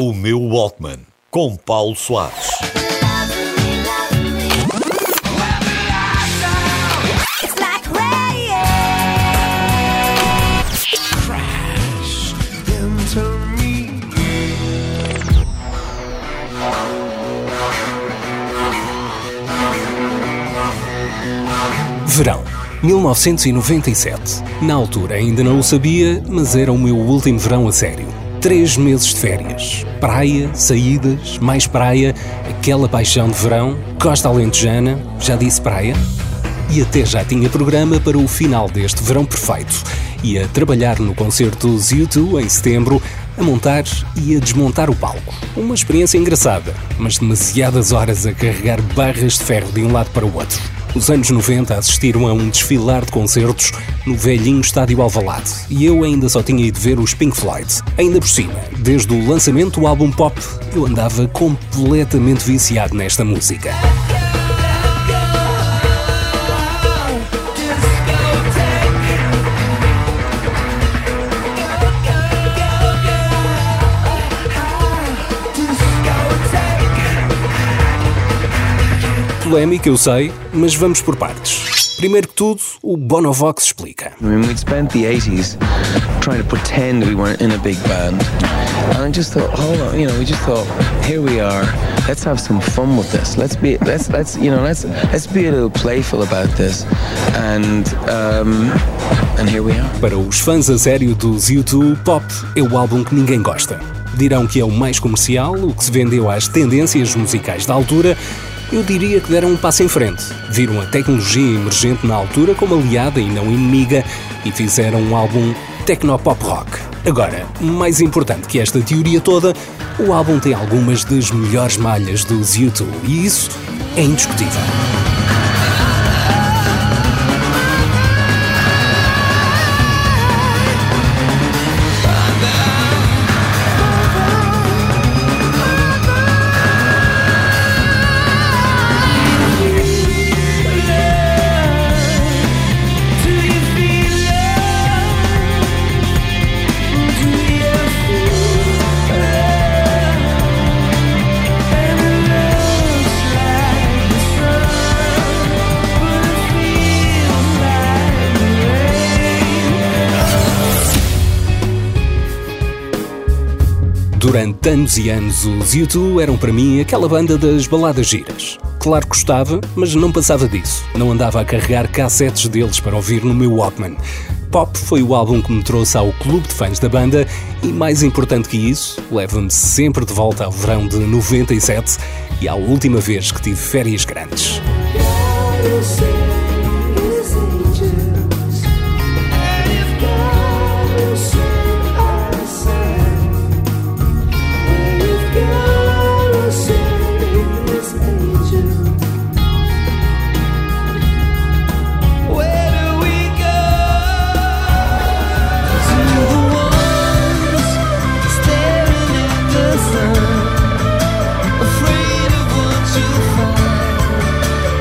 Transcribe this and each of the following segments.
O meu Walkman, com Paulo Soares. Verão, 1997. Na altura ainda não o sabia, mas era o meu último verão a sério. Três meses de férias. Praia, saídas, mais praia, aquela paixão de verão, costa alentejana, já disse praia? E até já tinha programa para o final deste verão perfeito. Ia trabalhar no concerto dos U2 em setembro, a montar e a desmontar o palco. Uma experiência engraçada, mas demasiadas horas a carregar barras de ferro de um lado para o outro. Os anos 90 assistiram a um desfilar de concertos no velhinho estádio Alvalade e eu ainda só tinha ido ver os Pink Floyd. Ainda por cima, desde o lançamento do álbum pop, eu andava completamente viciado nesta música. Polémica, eu sei, mas vamos por partes. Primeiro que tudo, o Bonovox explica. I mean, we'd spent the 80s trying to pretend we weren't in a big band. And I just thought, hold on, you know, we just thought, here we are. Let's have some fun with this. Let's be, let's, let's, you know, let's, let's be a little playful about this. And, um, and here we are. Para os fãs a sério dos U2, Pop é o álbum que ninguém gosta. Dirão que é o mais comercial, o que se vendeu às tendências musicais da altura eu diria que deram um passo em frente. Viram a tecnologia emergente na altura como aliada e não inimiga e fizeram um álbum tecnopop rock. Agora, mais importante que esta teoria toda, o álbum tem algumas das melhores malhas dos YouTube e isso é indiscutível. Durante anos e anos, os U2 eram para mim aquela banda das baladas giras. Claro que gostava, mas não passava disso. Não andava a carregar cassetes deles para ouvir no meu Walkman. Pop foi o álbum que me trouxe ao clube de fãs da banda e, mais importante que isso, leva-me sempre de volta ao verão de 97 e à última vez que tive férias grandes.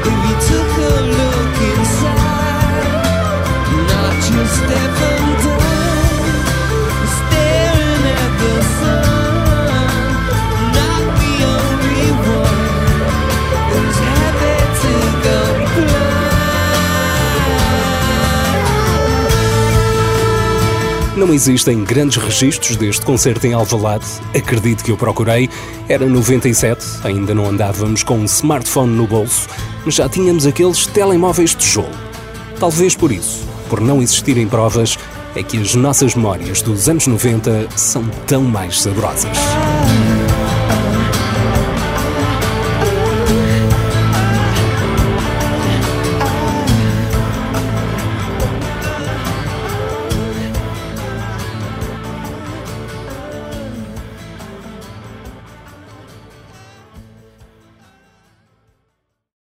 if you took a look inside, not just ever. Não existem grandes registros deste concerto em Alvalade. Acredito que eu procurei. Era 97, ainda não andávamos com um smartphone no bolso, mas já tínhamos aqueles telemóveis de tijolo. Talvez por isso, por não existirem provas, é que as nossas memórias dos anos 90 são tão mais saborosas.